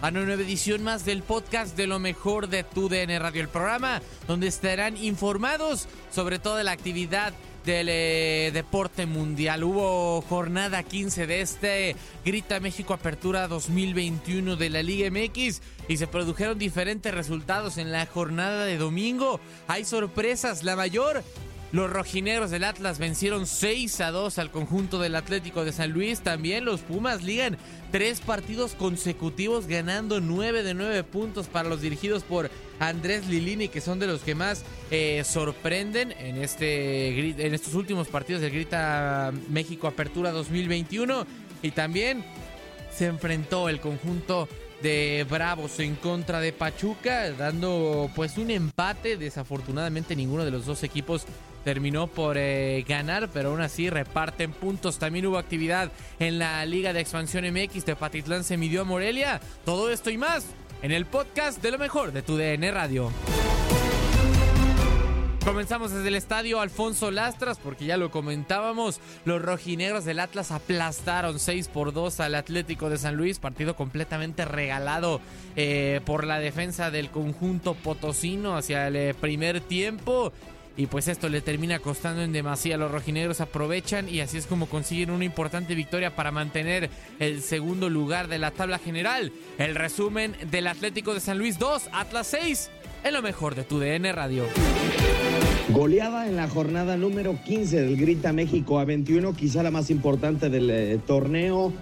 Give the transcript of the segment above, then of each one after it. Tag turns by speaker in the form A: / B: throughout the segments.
A: a una nueva edición más del podcast de lo mejor de tu DN Radio, el programa donde estarán informados sobre toda la actividad del eh, deporte mundial. Hubo jornada 15 de este Grita México Apertura 2021 de la Liga MX y se produjeron diferentes resultados en la jornada de domingo. Hay sorpresas, la mayor los rojinegros del Atlas vencieron 6 a 2 al conjunto del Atlético de San Luis. También los Pumas ligan tres partidos consecutivos ganando 9 de 9 puntos para los dirigidos por Andrés Lilini, que son de los que más eh, sorprenden en, este, en estos últimos partidos del Grita México Apertura 2021. Y también se enfrentó el conjunto de Bravos en contra de Pachuca, dando pues un empate. Desafortunadamente ninguno de los dos equipos terminó por eh, ganar, pero aún así reparten puntos. También hubo actividad en la Liga de Expansión MX de Patitlán se midió a Morelia. Todo esto y más en el podcast de lo mejor de tu DN Radio. Comenzamos desde el estadio Alfonso Lastras, porque ya lo comentábamos, los rojinegros del Atlas aplastaron 6 por 2 al Atlético de San Luis, partido completamente regalado eh, por la defensa del conjunto potosino hacia el eh, primer tiempo. Y pues esto le termina costando en demasía. Los rojinegros aprovechan y así es como consiguen una importante victoria para mantener el segundo lugar de la tabla general. El resumen del Atlético de San Luis 2, Atlas 6, en lo mejor de tu DN Radio.
B: Goleada en la jornada número 15 del Grita México a 21, quizá la más importante del eh, torneo.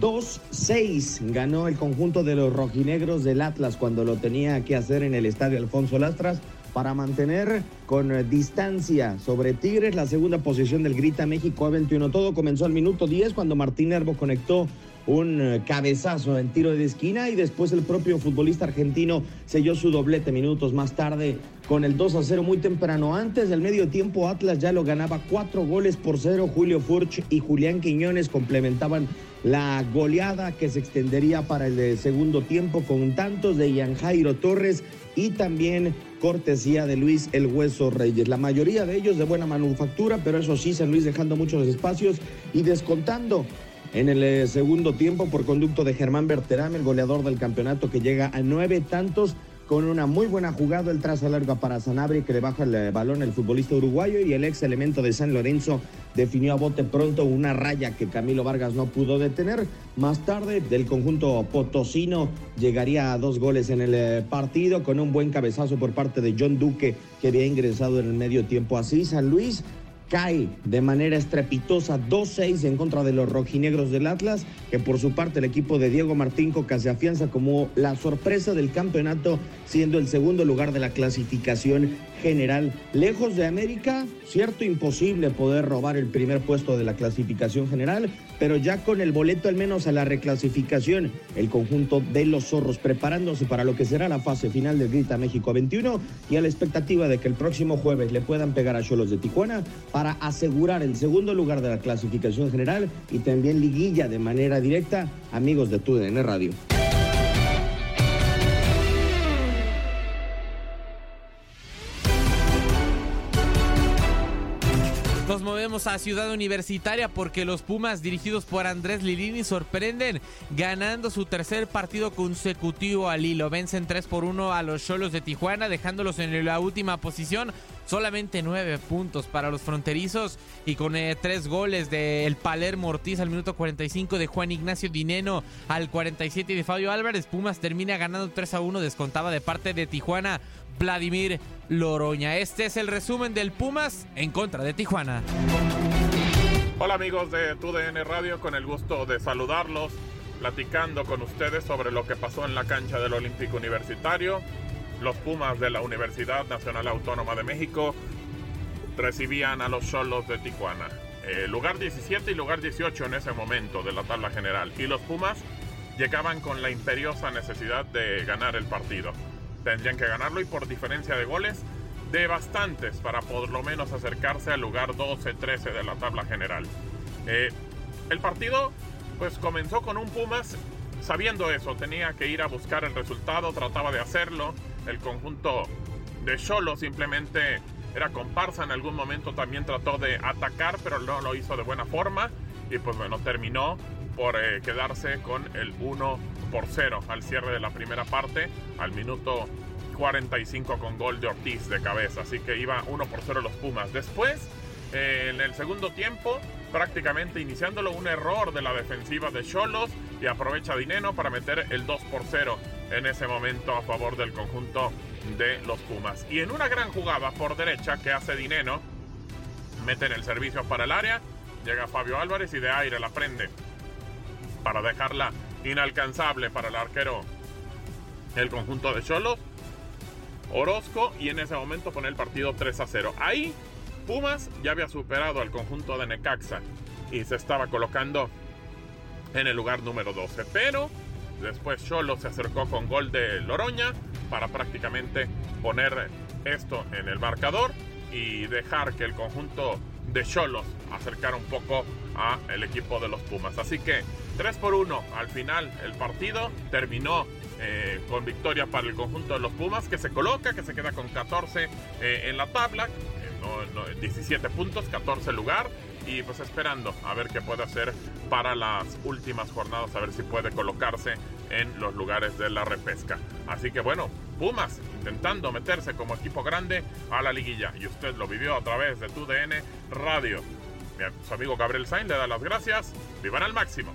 B: 2-6 ganó el conjunto de los rojinegros del Atlas cuando lo tenía que hacer en el estadio Alfonso Lastras para mantener con eh, distancia sobre Tigres la segunda posición del Grita México A21. Todo comenzó al minuto 10 cuando Martín Herbo conectó un eh, cabezazo en tiro de esquina y después el propio futbolista argentino selló su doblete minutos más tarde con el 2 a 0 muy temprano. Antes del medio tiempo Atlas ya lo ganaba cuatro goles por cero. Julio Furch y Julián Quiñones complementaban la goleada que se extendería para el eh, segundo tiempo con tantos de Ian Jairo Torres y también cortesía de Luis El Hueso Reyes. La mayoría de ellos de buena manufactura, pero eso sí, San Luis dejando muchos espacios y descontando en el eh, segundo tiempo por conducto de Germán Berterame, el goleador del campeonato que llega a nueve tantos con una muy buena jugada, el trazo largo para Sanabria que le baja el eh, balón el futbolista uruguayo y el ex elemento de San Lorenzo definió a bote pronto una raya que Camilo Vargas no pudo detener. Más tarde, del conjunto potosino llegaría a dos goles en el eh, partido con un buen cabezazo por parte de John Duque que había ingresado en el medio tiempo así. San Luis cae de manera estrepitosa 2-6 en contra de los rojinegros del Atlas, que por su parte el equipo de Diego Martín Coca se afianza como la sorpresa del campeonato, siendo el segundo lugar de la clasificación general. Lejos de América, cierto, imposible poder robar el primer puesto de la clasificación general, pero ya con el boleto al menos a la reclasificación, el conjunto de los zorros preparándose para lo que será la fase final del Grita México 21 y a la expectativa de que el próximo jueves le puedan pegar a Cholos de Tijuana para asegurar el segundo lugar de la clasificación general y también liguilla de manera directa, amigos de TUDN Radio.
A: Nos movemos a Ciudad Universitaria porque los Pumas dirigidos por Andrés Lilini sorprenden ganando su tercer partido consecutivo al hilo. Vencen 3 por 1 a los Cholos de Tijuana dejándolos en la última posición. Solamente 9 puntos para los fronterizos y con 3 eh, goles de el Palermo Ortiz al minuto 45 de Juan Ignacio Dineno al 47 de Fabio Álvarez. Pumas termina ganando 3 a 1 descontaba de parte de Tijuana Vladimir Loroña. Este es el resumen del Pumas en contra de Tijuana.
C: Hola amigos de TUDN Radio, con el gusto de saludarlos, platicando con ustedes sobre lo que pasó en la cancha del Olímpico Universitario. Los Pumas de la Universidad Nacional Autónoma de México recibían a los Cholos de Tijuana. Eh, lugar 17 y lugar 18 en ese momento de la tabla general. Y los Pumas llegaban con la imperiosa necesidad de ganar el partido tendrían que ganarlo y por diferencia de goles de bastantes para por lo menos acercarse al lugar 12-13 de la tabla general. Eh, el partido pues comenzó con un Pumas sabiendo eso, tenía que ir a buscar el resultado, trataba de hacerlo, el conjunto de Cholo simplemente era comparsa, en algún momento también trató de atacar, pero no lo hizo de buena forma y pues bueno, terminó por eh, quedarse con el 1 por 0 al cierre de la primera parte, al minuto 45 con gol de Ortiz de cabeza, así que iba 1 por 0 los Pumas. Después, eh, en el segundo tiempo, prácticamente iniciándolo un error de la defensiva de Cholos y aprovecha Dineno para meter el 2 por 0 en ese momento a favor del conjunto de los Pumas. Y en una gran jugada por derecha que hace Dineno, meten el servicio para el área, llega Fabio Álvarez y de aire la prende para dejarla inalcanzable para el arquero el conjunto de Cholos. Orozco y en ese momento pone el partido 3 a 0. Ahí Pumas ya había superado al conjunto de Necaxa y se estaba colocando en el lugar número 12. Pero después Cholos se acercó con gol de Loroña para prácticamente poner esto en el marcador y dejar que el conjunto de Cholos acercara un poco a el equipo de los Pumas. Así que 3 por 1 al final el partido terminó eh, con victoria para el conjunto de los Pumas que se coloca, que se queda con 14 eh, en la tabla, 17 eh, puntos, 14 lugar y pues esperando a ver qué puede hacer para las últimas jornadas, a ver si puede colocarse en los lugares de la repesca. Así que bueno, Pumas intentando meterse como equipo grande a la liguilla y usted lo vivió a través de tu DN Radio. Su amigo Gabriel Sainz le da las gracias. Vivan al máximo.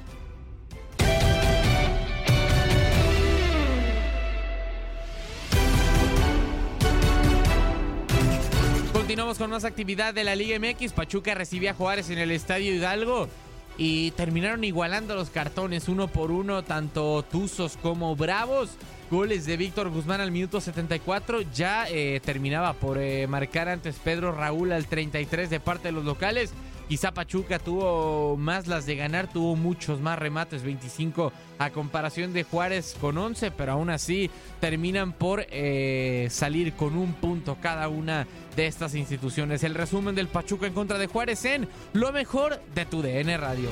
A: Continuamos con más actividad de la Liga MX. Pachuca recibía a Juárez en el Estadio Hidalgo y terminaron igualando los cartones uno por uno, tanto Tuzos como Bravos. Goles de Víctor Guzmán al minuto 74. Ya eh, terminaba por eh, marcar antes Pedro Raúl al 33 de parte de los locales. Quizá Pachuca tuvo más las de ganar, tuvo muchos más remates, 25 a comparación de Juárez con 11, pero aún así terminan por eh, salir con un punto cada una de estas instituciones. El resumen del Pachuca en contra de Juárez en lo mejor de tu DN Radio.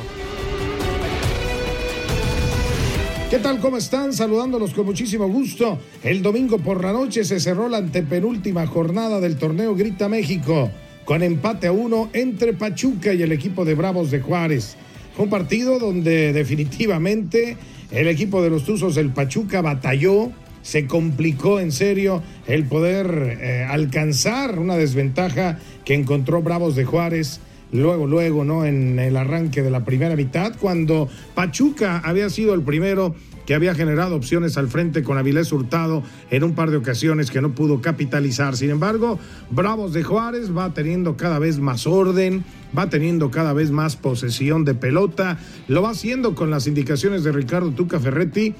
D: ¿Qué tal? ¿Cómo están? Saludándolos con muchísimo gusto. El domingo por la noche se cerró la antepenúltima jornada del torneo Grita México con empate a uno entre Pachuca y el equipo de Bravos de Juárez. Un partido donde definitivamente el equipo de los Tuzos del Pachuca batalló, se complicó en serio el poder eh, alcanzar una desventaja que encontró Bravos de Juárez luego, luego, ¿no? En el arranque de la primera mitad, cuando Pachuca había sido el primero que había generado opciones al frente con Avilés Hurtado en un par de ocasiones que no pudo capitalizar. Sin embargo, Bravos de Juárez va teniendo cada vez más orden, va teniendo cada vez más posesión de pelota, lo va haciendo con las indicaciones de Ricardo Tuca Ferretti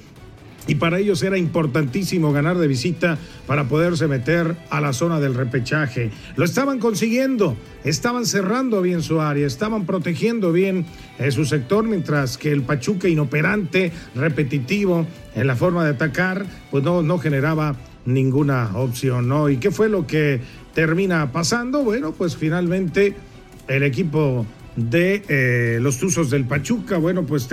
D: y para ellos era importantísimo ganar de visita para poderse meter a la zona del repechaje. Lo estaban consiguiendo, estaban cerrando bien su área, estaban protegiendo bien eh, su sector, mientras que el Pachuca inoperante, repetitivo en la forma de atacar, pues no, no generaba ninguna opción, ¿no? ¿Y qué fue lo que termina pasando? Bueno, pues finalmente el equipo de eh, los Tuzos del Pachuca, bueno, pues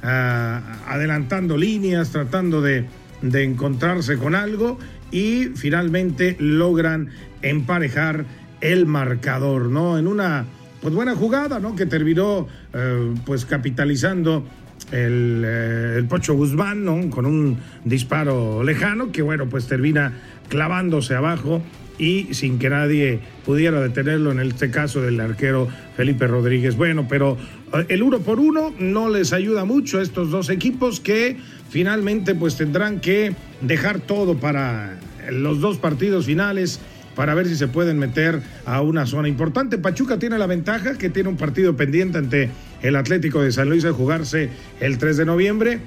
D: terminan adelantando líneas, tratando de, de encontrarse con algo y finalmente logran emparejar el marcador, ¿no? En una pues buena jugada, ¿no? Que terminó eh, pues capitalizando el, eh, el, Pocho Guzmán, ¿no? Con un disparo lejano que bueno, pues termina clavándose abajo y sin que nadie pudiera detenerlo, en este caso del arquero Felipe Rodríguez. Bueno, pero eh, el uno por uno no les ayuda mucho a estos dos equipos que finalmente pues tendrán que dejar todo para los dos partidos finales para ver si se pueden meter a una zona importante. Pachuca tiene la ventaja que tiene un partido pendiente ante el Atlético de San Luis a jugarse el 3 de noviembre.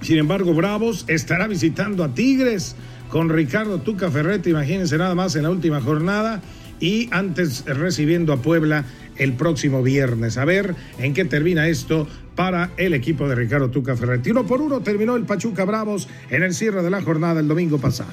D: Sin embargo, Bravos estará visitando a Tigres con Ricardo Tuca Ferretti, imagínense nada más en la última jornada y antes recibiendo a Puebla el próximo viernes. A ver en qué termina esto para el equipo de Ricardo Tuca Ferretti. Uno por uno terminó el Pachuca Bravos en el cierre de la jornada el domingo pasado.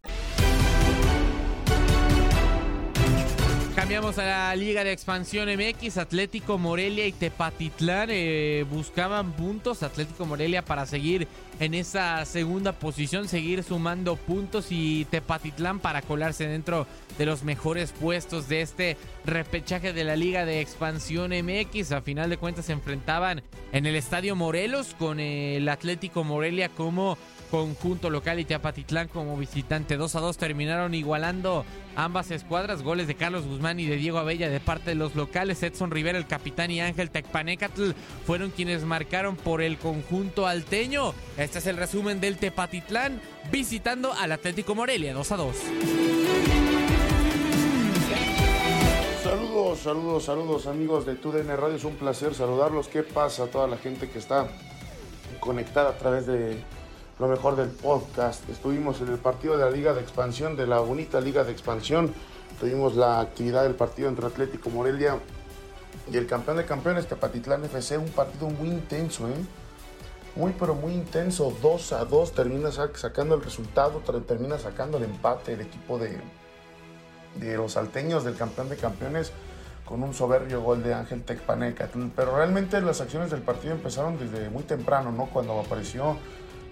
A: Cambiamos a la Liga de Expansión MX. Atlético Morelia y Tepatitlán eh, buscaban puntos. Atlético Morelia para seguir en esa segunda posición, seguir sumando puntos y Tepatitlán para colarse dentro de los mejores puestos de este repechaje de la Liga de Expansión MX. A final de cuentas se enfrentaban en el Estadio Morelos con el Atlético Morelia como conjunto local y Teapatitlán como visitante. 2 a 2 terminaron igualando ambas escuadras. Goles de Carlos Guzmán y de Diego Abella de parte de los locales. Edson Rivera, el capitán y Ángel Tecpanecatl fueron quienes marcaron por el conjunto alteño. Este es el resumen del Tepatitlán visitando al Atlético Morelia. 2 a 2.
E: Saludos, saludos, saludos amigos de TUDN Radio. Es un placer saludarlos. ¿Qué pasa a toda la gente que está conectada a través de lo mejor del podcast. Estuvimos en el partido de la Liga de Expansión, de la bonita Liga de Expansión. Tuvimos la actividad del partido entre Atlético Morelia y el campeón de campeones, Tepatitlán FC. Un partido muy intenso, ¿eh? Muy, pero muy intenso. 2 a 2 termina sacando el resultado, termina sacando el empate el equipo de, de los salteños del campeón de campeones con un soberbio gol de Ángel Tecpaneca. Pero realmente las acciones del partido empezaron desde muy temprano, ¿no? Cuando apareció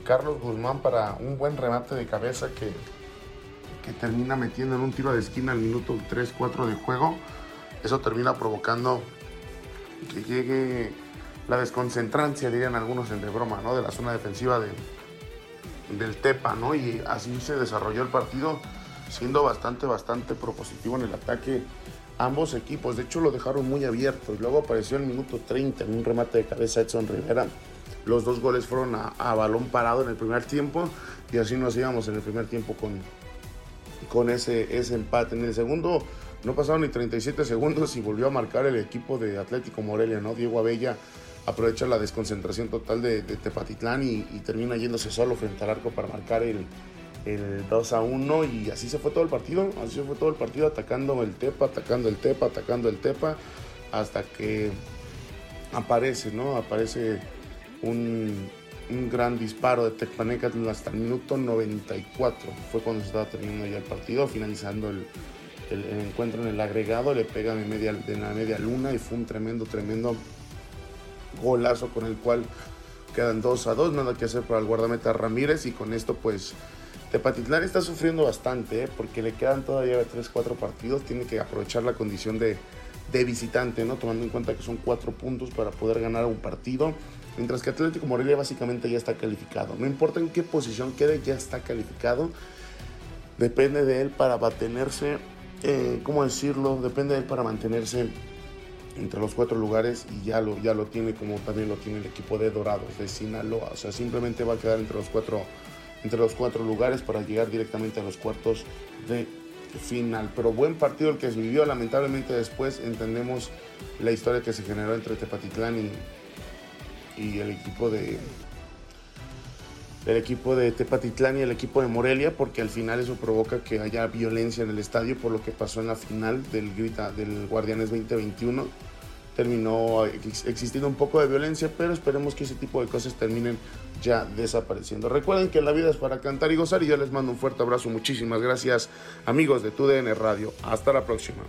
E: Carlos Guzmán para un buen remate de cabeza que, que termina metiendo en un tiro de esquina al minuto 3-4 de juego. Eso termina provocando que llegue la desconcentrancia, dirían algunos en de broma, ¿no? de la zona defensiva de, del Tepa, ¿no? Y así se desarrolló el partido, siendo bastante, bastante propositivo en el ataque ambos equipos. De hecho, lo dejaron muy abierto. Y luego apareció el minuto 30 en un remate de cabeza Edson Rivera los dos goles fueron a, balón parado en el primer tiempo y así nos íbamos en el primer tiempo con, con ese, ese empate. En el segundo no pasaron ni 37 segundos y volvió a marcar el equipo de Atlético Morelia, ¿no? Diego Abella aprovecha la desconcentración total de, Tepatitlán y, termina yéndose solo frente al arco para marcar el, el 2 a 1 y así se fue todo el partido, así se fue todo el partido atacando el Tepa, atacando el Tepa, atacando el Tepa, hasta que aparece, ¿no? Aparece un, un gran disparo de Tecpanecatl hasta el minuto 94. Fue cuando se estaba terminando ya el partido, finalizando el, el, encuentro en el agregado, le pega de, la media luna y fue un tremendo, tremendo golazo con el cual quedan 2 a 2, nada que hacer para el guardameta Ramírez y con esto pues Tepatitlán está sufriendo bastante ¿eh? porque le quedan todavía 3, 4 partidos, tiene que aprovechar la condición de, de visitante, ¿no? tomando en cuenta que son 4 puntos para poder ganar un partido, mientras que Atlético Morelia básicamente ya está calificado, no importa en qué posición quede, ya está calificado, depende de él para mantenerse, eh, ¿cómo decirlo? Depende de él para mantenerse entre los cuatro lugares y ya lo, ya lo tiene como también lo tiene el equipo de Dorados de Sinaloa. O sea, simplemente va a quedar entre los cuatro, entre los cuatro lugares para llegar directamente a los cuartos de final. Pero buen partido el que se vivió. Lamentablemente después entendemos la historia que se generó entre Tepatitlán y, y el equipo de el equipo de Tepatitlán y el equipo de Morelia, porque al final eso provoca que haya violencia en el estadio por lo que pasó en la final del Grita del Guardianes 2021 terminó existiendo un poco de violencia, pero esperemos que ese tipo de cosas terminen ya desapareciendo. Recuerden que la vida es para cantar y gozar y yo les mando un fuerte abrazo. Muchísimas gracias amigos de TUDN Radio. Hasta la próxima.